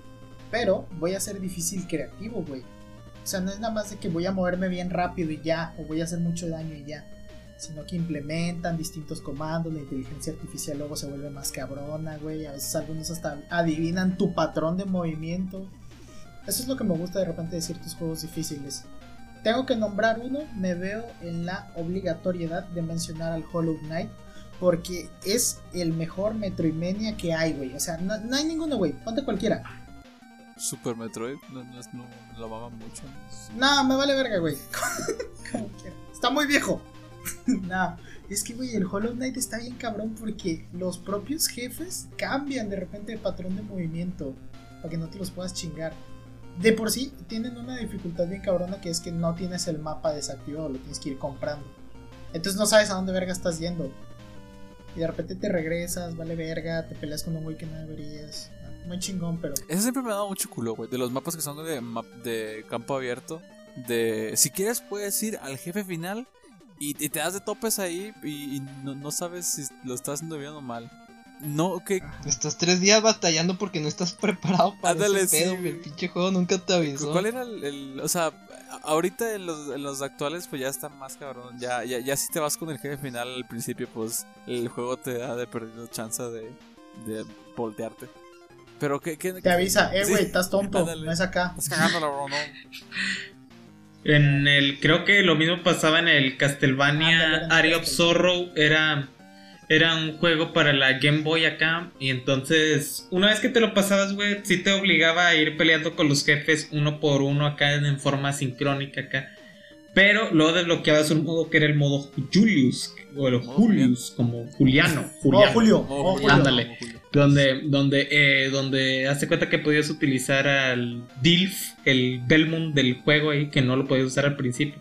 pero voy a ser difícil creativo, güey. O sea, no es nada más de que voy a moverme bien rápido y ya, o voy a hacer mucho daño y ya. Sino que implementan distintos comandos, la inteligencia artificial luego se vuelve más cabrona, güey. A veces algunos hasta adivinan tu patrón de movimiento. Eso es lo que me gusta de repente de ciertos juegos difíciles. Tengo que nombrar uno, me veo en la obligatoriedad de mencionar al Hollow Knight. Porque es el mejor Metroidvania que hay, güey. O sea, no, no hay ninguno, güey. Ponte cualquiera. Super Metroid, no, no, no lo amaban mucho. No, me vale verga, güey. Está muy viejo. no, es que, güey, el Hollow Knight está bien cabrón porque los propios jefes cambian de repente de patrón de movimiento para que no te los puedas chingar. De por sí, tienen una dificultad bien cabrona que es que no tienes el mapa desactivado, lo tienes que ir comprando. Entonces no sabes a dónde verga estás yendo. Y de repente te regresas, vale verga, te peleas con un güey que no deberías. Muy chingón, pero Eso siempre me ha dado mucho culo, güey. De los mapas que son de, map- de campo abierto. De si quieres puedes ir al jefe final y, y te das de topes ahí y, y no, no sabes si lo estás haciendo bien o mal. No, que Estás tres días batallando porque no estás preparado para Ándale, ese pedo, sí, güey. El pinche juego nunca te avisó. ¿Cuál era el, el- O sea, ahorita en los, en los actuales, pues ya está más cabrón. Ya, ya, ya si te vas con el jefe final al principio, pues el juego te da de perdido chance de, de voltearte. Pero que. te avisa, eh, Sí. güey, estás tonto, Ándale. no es acá. Estás cagándola, bro, no. En el, creo que lo mismo pasaba en el Castlevania Ándale, Area of. Sorrow. Era, era un juego para la Game Boy acá. Y entonces, una vez que te lo pasabas, güey, sí te obligaba a ir peleando con los jefes uno por uno acá en forma sincrónica acá. Pero luego desbloqueabas un modo que era el modo Julius. O el Julius, como Juliano. Oh, Juliano. Julio, Oh, oh, Julio. Ándale. Donde, donde, eh, donde hace cuenta que podías utilizar al Dilf, el Belmont del juego ahí, que no lo podías usar al principio.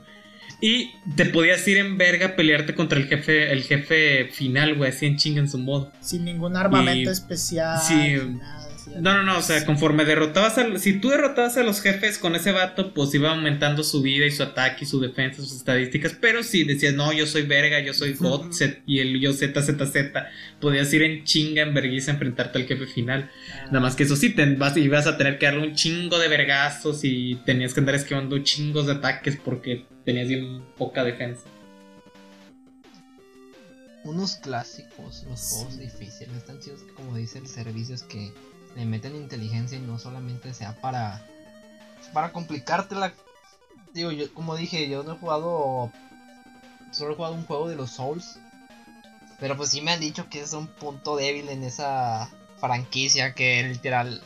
Y te podías ir en verga a pelearte contra el jefe, el jefe final, güey, así en chinga en su modo. Sin ningún armamento Y- especial. sí. nada, No, no, no, o sea, conforme derrotabas a... Si tú derrotabas a los jefes con ese vato, pues iba aumentando su vida y su ataque y su defensa, sus estadísticas. Pero si decías, no, yo soy verga, yo soy God Z- y el yo ZZZ, podías ir en chinga, en vergüenza, a enfrentarte al jefe final. Nada más que eso sí, te vas, ibas a tener que darle un chingo de vergazos y tenías que andar esquivando chingos de ataques porque tenías bien poca defensa. Unos clásicos, los juegos difíciles. Están chidos que, como dice el servicio, es que le meten inteligencia y no solamente sea para para complicártela, digo, yo, como dije, yo no he jugado, solo he jugado un juego de los Souls. Pero pues sí me han dicho que es un punto débil en esa franquicia que literal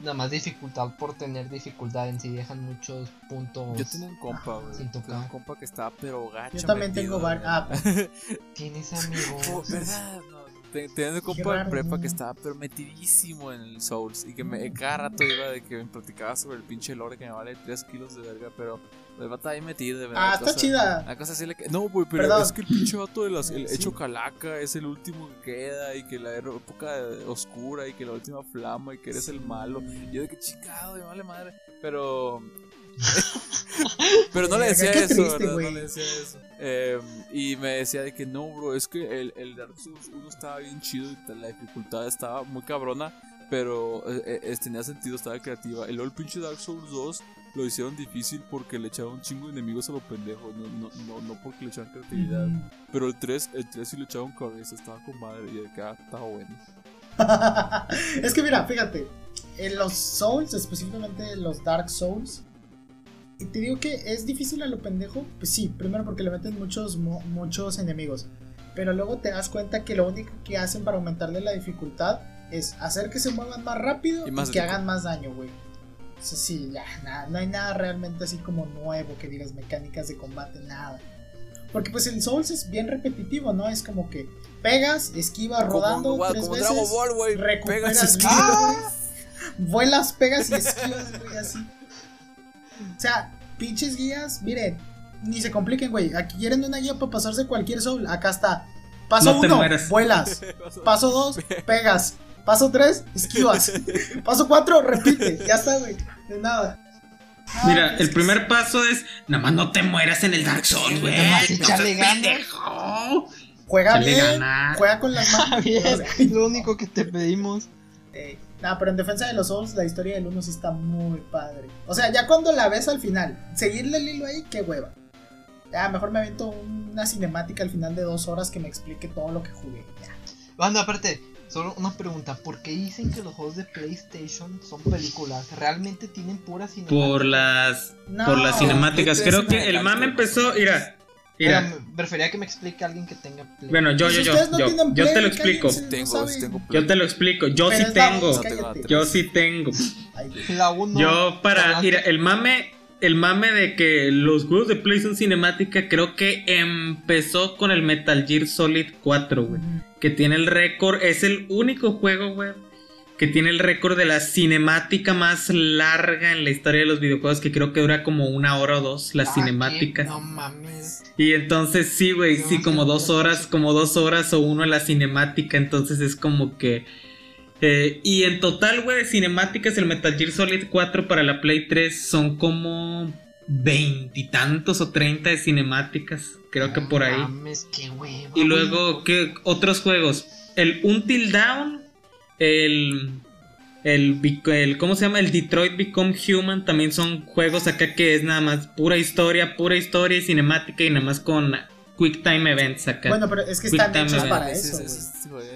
nada más dificultad por tener dificultad en sí dejan muchos puntos Yo tengo un compa, güey. sin Tengo tocar. un compa que estaba pero gacho. Yo también metido, tengo güey. ah, tienes amigos ¿Verdad? No, te- Tenía un compa en prepa que estaba pero metidísimo en el Souls y que me, cada rato iba de que me platicaba sobre el pinche lore que me vale 3 kilos de verga, pero el vato ahí metido, de verdad. Ah, está chida. La cosa sí le que- No, güey, pero Perdón. es que el pinche vato de las, el Sí. hecho calaca es el último que queda y que la época oscura y que la última flama y que eres el malo. Y yo de que chingado, me vale madre. Pero. pero no le decía Qué eso, triste. No le decía eso. Eh, y me decía de que no, bro, es que el, el Dark Souls 1 estaba bien chido y la dificultad estaba muy cabrona. Pero eh, eh, tenía sentido, estaba creativa. El pinche Dark Souls 2 lo hicieron difícil porque le echaron un chingo de enemigos a lo pendejo. No, no, no, no porque le echaron creatividad. Ujú. Pero el 3, el 3 sí le echaron cabeza, estaba con madre y de que ah, estaba bueno. es que mira, fíjate, en los Souls, específicamente los Dark Souls, te digo que es difícil a lo pendejo, pues sí, primero porque le meten muchos, mo- muchos enemigos, pero luego te das cuenta que lo único que hacen para aumentarle la dificultad es hacer que se muevan más rápido Y y, que hagan más daño, güey. O sea, sí, ya, nada, no hay nada realmente así como nuevo que digas mecánicas de combate, nada. Porque pues el Souls es bien repetitivo, ¿no? Es como que pegas, esquivas rodando tres como veces. Dragon Ball, güey. recuperas Pegas y esquivas. Vuelas, pegas y esquivas, güey, así. O sea, pinches guías, miren, ni se compliquen, güey. Aquí quieren una guía para pasarse cualquier soul. Acá está. Paso No uno, vuelas. Paso dos, pegas. Paso tres, esquivas. Paso cuatro, repite. Ya está, güey. De nada. Ah, Mira, pues el primer paso es, nada más no te mueras en el Dark Souls, güey. Juega Échale bien. ganas. Juega con las manos. Bien, es lo único que te pedimos Eh, nah, pero en defensa de los Souls, la historia del 1 sí está muy padre. O sea, ya cuando la ves al final, seguirle el hilo ahí, qué hueva. Ya, mejor me avento una cinemática al final de dos horas que me explique todo lo que jugué. Ya. Banda, aparte, solo una pregunta. ¿Por qué dicen que los juegos de PlayStation son películas? ¿Realmente tienen pura cinemática? Por las, No, por las cinemáticas. Creo que el me mame empezó, mira, mira. me prefería que me explique alguien que tenga Play. Bueno, yo, yo, si yo, no yo, te lo explico. Tengo, tengo Yo te lo explico. Yo Pero sí la tengo. voz. Yo sí tengo. La uno. Yo para, hablando- mira, el mame, el mame de que los juegos de Play son cinemática, creo que empezó con el Metal Gear Solid 4, güey. Que tiene el récord, es el único juego, güey, que tiene el récord de la cinemática más larga en la historia de los videojuegos, que creo que dura como una hora o dos, la Ah, cinemática. ¿qué? No mames. Y entonces sí, güey, sí, como dos horas, como dos horas o uno en la cinemática, entonces es como que... eh, y en total, güey, de cinemáticas, el Metal Gear Solid 4 para la Play 3 son como veintitantos o treinta de cinemáticas, creo que por ahí. mames, qué hueva. Y luego, ¿qué otros juegos? El Until Down, el, el, el- ¿cómo se llama? El Detroit Become Human, también son juegos acá que es nada más pura historia, pura historia y cinemática y nada más con Quick Time Events acá. Bueno, pero es que Quick están hechos para eso,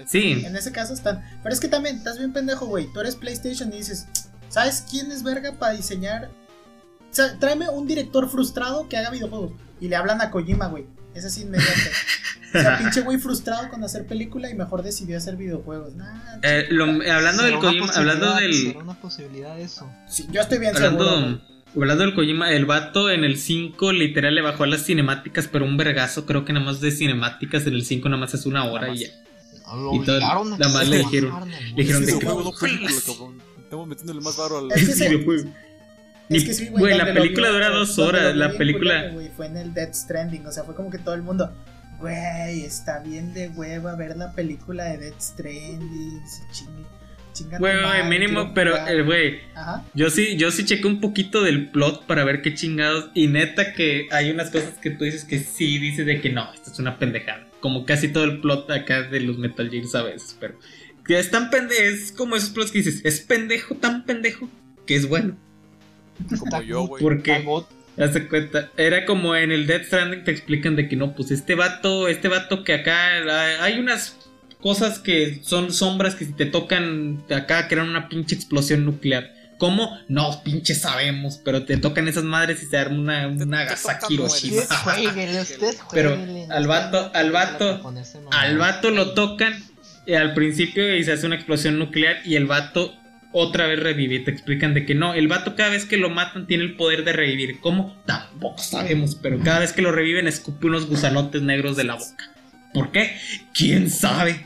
sí, En ese caso están. Pero es que también, estás bien pendejo, güey. Tú eres PlayStation y dices, ¿sabes quién es verga para diseñar? O sea, tráeme un director frustrado que haga videojuegos. Y le hablan a Kojima, güey. Es así inmediato. O sea, pinche güey frustrado con hacer película y mejor decidió hacer videos. Nah, Eh, lo- hablando del Kojima, hablando del... una posibilidad eso. sí, yo estoy bien seguro. Hablando, güey. hablando del Kojima, el vato en el 5 literal le bajó a las cinemáticas, pero un vergazo, creo que nada más de cinemáticas en el 5 nada más es una hora Nada y ya. No, Y todo- nada más le dijeron- le dijeron de que-. Estamos metiéndole más varo al. Es que. Es que sí, güey, la donde lo película vi- dura dos horas, la película... culero, güey, fue en el Death Stranding, o sea, fue como que todo el mundo, güey, está bien de hueva ver la película de Death Stranding, sí, chingue, chinga Güey, güey, mínimo, pero, jugar". eh, güey, yo sí, yo sí chequé un poquito del plot para ver qué chingados. Y neta que hay unas cosas que tú dices que sí dices de que no, esto es una pendejada. Como casi todo el plot acá de los Metal Gear a veces, pero. Que es tan pendejo, es como esos plots que dices, es pendejo, tan pendejo, que es bueno. Como yo, güey. ¿Por qué? Tagot, Hazte cuenta, era como en el Death Stranding te explican de que no, pues este vato, este vato que acá hay unas cosas que son sombras que si te tocan acá crean una pinche explosión nuclear. ¿Cómo? No, pinche sabemos, pero te tocan esas madres y se arma una, una tocan Hiroshima. Pero al vato- al vato-. Al vato lo tocan al principio y se hace una explosión nuclear y el vato otra vez revive. Y te explican de que no, el vato cada vez que lo matan tiene el poder de revivir. ¿Cómo? Tampoco sabemos, pero cada vez que lo reviven escupe unos gusanotes negros de la boca. ¿Por qué? ¿Quién sabe?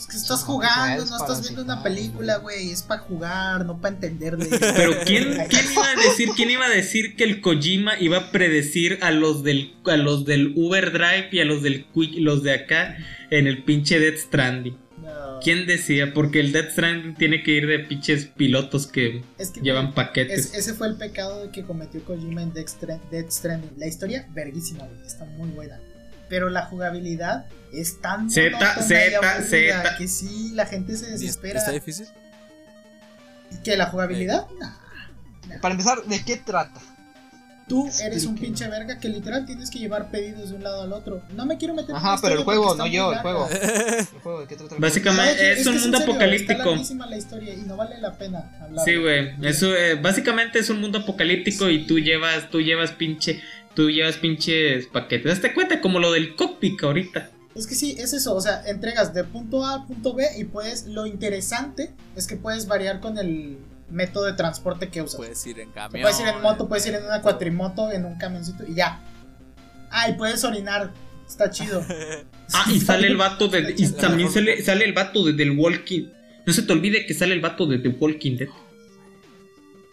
Es que estás jugando, no estás viendo una película, güey. Es para jugar, no para entenderle. Pero ¿quién, quién iba a decir, quién iba a decir que el Kojima iba a predecir a los del a los del Uber Drive y a los del Quick, los de acá en el pinche Death Stranding? No. ¿Quién decía? Porque el Death Stranding tiene que ir de pinches pilotos que Es que llevan paquetes. es- ese fue el pecado que cometió Kojima en Death Stra- Death Stranding. La historia, verguísima. Está muy buena. Pero la jugabilidad es tan zeta, aburrida zeta. que sí, la gente se ¿Y desespera. ¿Está difícil? ¿Que la jugabilidad? Nah. Para empezar, ¿de qué trata? Tú eres un pinche verga que literal tienes que llevar pedidos de un lado al otro. No me quiero meter en Ajá, la pero el juego, no yo, el larga. juego. ¿El juego qué trata Básicamente No, es que un mundo serio, apocalíptico. Está la historia y no vale la pena hablar. Sí, güey. Eso eh, básicamente es un mundo apocalíptico y tú llevas, tú llevas pinche, tú llevas pinches paquetes. Hazte cuenta como lo del cockpit ahorita. Es que sí, es eso, o sea, entregas de punto A a punto B y puedes, lo interesante es que puedes variar con el método de transporte que usas. Puedes ir en camión. puedes ir en moto, puedes ir en una cuatrimoto, en un camioncito y ya. Ah, y puedes orinar, está chido. Ah, y sale el vato de, y también sale, sale el vato de The Walking. No se te olvide que sale el vato de The Walking Dead.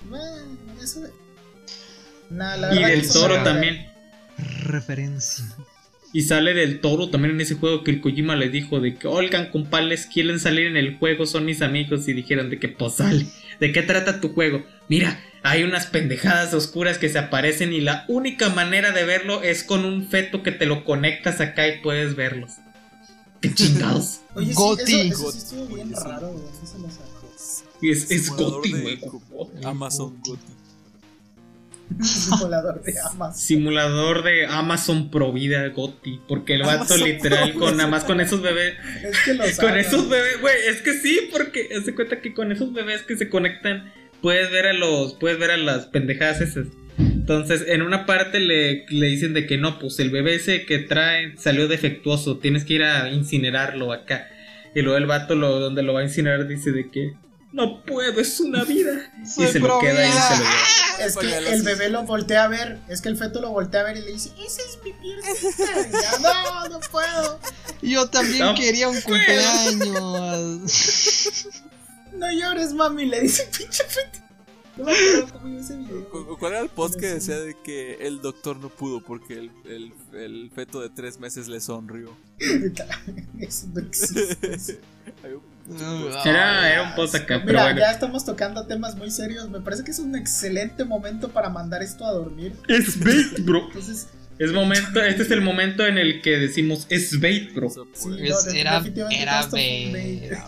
Bueno, eso de... Nah, la Y del toro también. Referencia. Y sale del toro también en ese juego que el Kojima le dijo de que, oigan, compales, quieren salir en el juego, son mis amigos. Y dijeron de que, pues sale. ¿De qué trata tu juego? Mira, hay unas pendejadas oscuras que se aparecen y la única manera de verlo es con un feto que te lo conectas acá y puedes verlos. ¡Qué chingados! Oye, sí, Goti. eso, eso Goti. sí estuvo bien Buenísimo. raro, güey. ¿Qué se lo sacó? Y es, es Goti, güey. Amazon Goti. Simulador de Amazon. Simulador de Amazon Provida Goti. Porque el vato Amazon literal, con nada más con esos bebés. Es que lo Con esos bebés, güey, es que sí, porque se cuenta que con esos bebés que se conectan, puedes ver a los, puedes ver a las pendejadas esas. Entonces, en una parte le, le dicen de que no, pues el bebé ese que trae salió defectuoso, tienes que ir a incinerarlo acá. Y luego el vato lo, donde lo va a incinerar dice de que no puedo, es una vida. y se lo queda y se lo lleva. Es que el bebé lo voltea a ver, es que el feto lo voltea a ver y le dice, esa es mi piernita. Y ya, no, no puedo. Yo también No quería un cumpleaños. No llores, mami, le dice pinche feto. No me acuerdo cómo iba ese video. ¿Cu- ¿Cuál era el post No que sé. decía de que el doctor no pudo porque el, el, el feto de tres meses le sonrió? Eso no existe. Hay un- Era, era un post acá, pero Mira, bueno. ya estamos tocando temas muy serios. Me parece que es un excelente momento para mandar esto a dormir. Es bait, bro. Entonces, Es momento, este es el momento en el que decimos es bait, bro. eso Sí, puede- no, Es- de- era bait. Era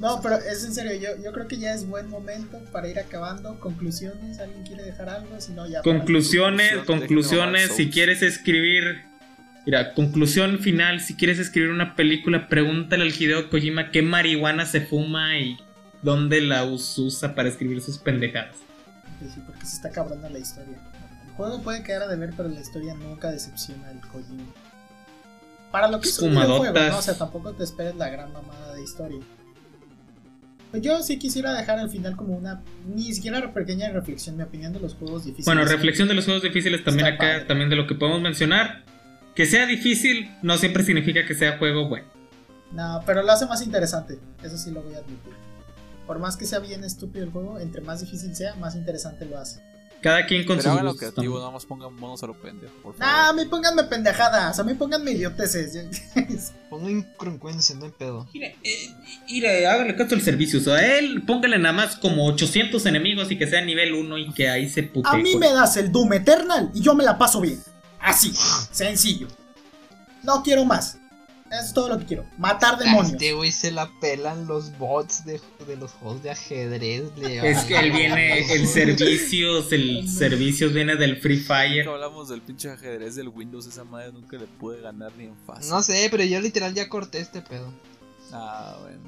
No, pero es en serio, yo, yo creo que ya es buen momento para ir acabando. Conclusiones, ¿alguien quiere dejar algo? Si no, ya. Conclusiones, conclusiones, si quieres escribir. Mira, conclusión final, si quieres escribir una película, pregúntale al Hideo Kojima qué marihuana se fuma y dónde la us- usa para escribir sus pendejadas. Sí, porque se está cabrona la historia. El juego puede quedar a deber, pero la historia nunca decepciona al Kojima. Para lo que es un videojuego, ¿no? O sea, tampoco te esperes la gran mamada de historia. Pues yo sí quisiera dejar al final como una, ni siquiera pequeña reflexión, mi opinión de los juegos difíciles. Bueno, reflexión de los juegos difíciles también acá, padre. también de lo que podemos mencionar. Que sea difícil no siempre significa que sea juego bueno. No, pero lo hace más interesante, eso sí lo voy a admitir. Por más que sea bien estúpido el juego, entre más difícil sea, más interesante lo hace. Cada quien con Pero gustos creativo, nada más pongan monos a lo pendejo, por Nah, favor. a mí pónganme pendejadas, a mí pónganme idioteces. Pongo incongruencia, no hay pedo. Mira, eh, hágale caso al servicio. O sea, a él póngale nada más como 800 enemigos y que sea nivel 1 y que ahí se putee. A mí con- me das el Doom Eternal y yo me la paso bien. Así, sencillo. No quiero más. Eso es todo lo que quiero. Matar A demonios. este güey se la pelan los bots de, de los juegos de ajedrez. Es que él viene, el servicios, el servicios viene del Free Nunca Fire. hablamos del pinche ajedrez del Windows, esa madre nunca le pude ganar ni en fácil. No sé, pero yo literal ya corté este pedo. Ah, bueno.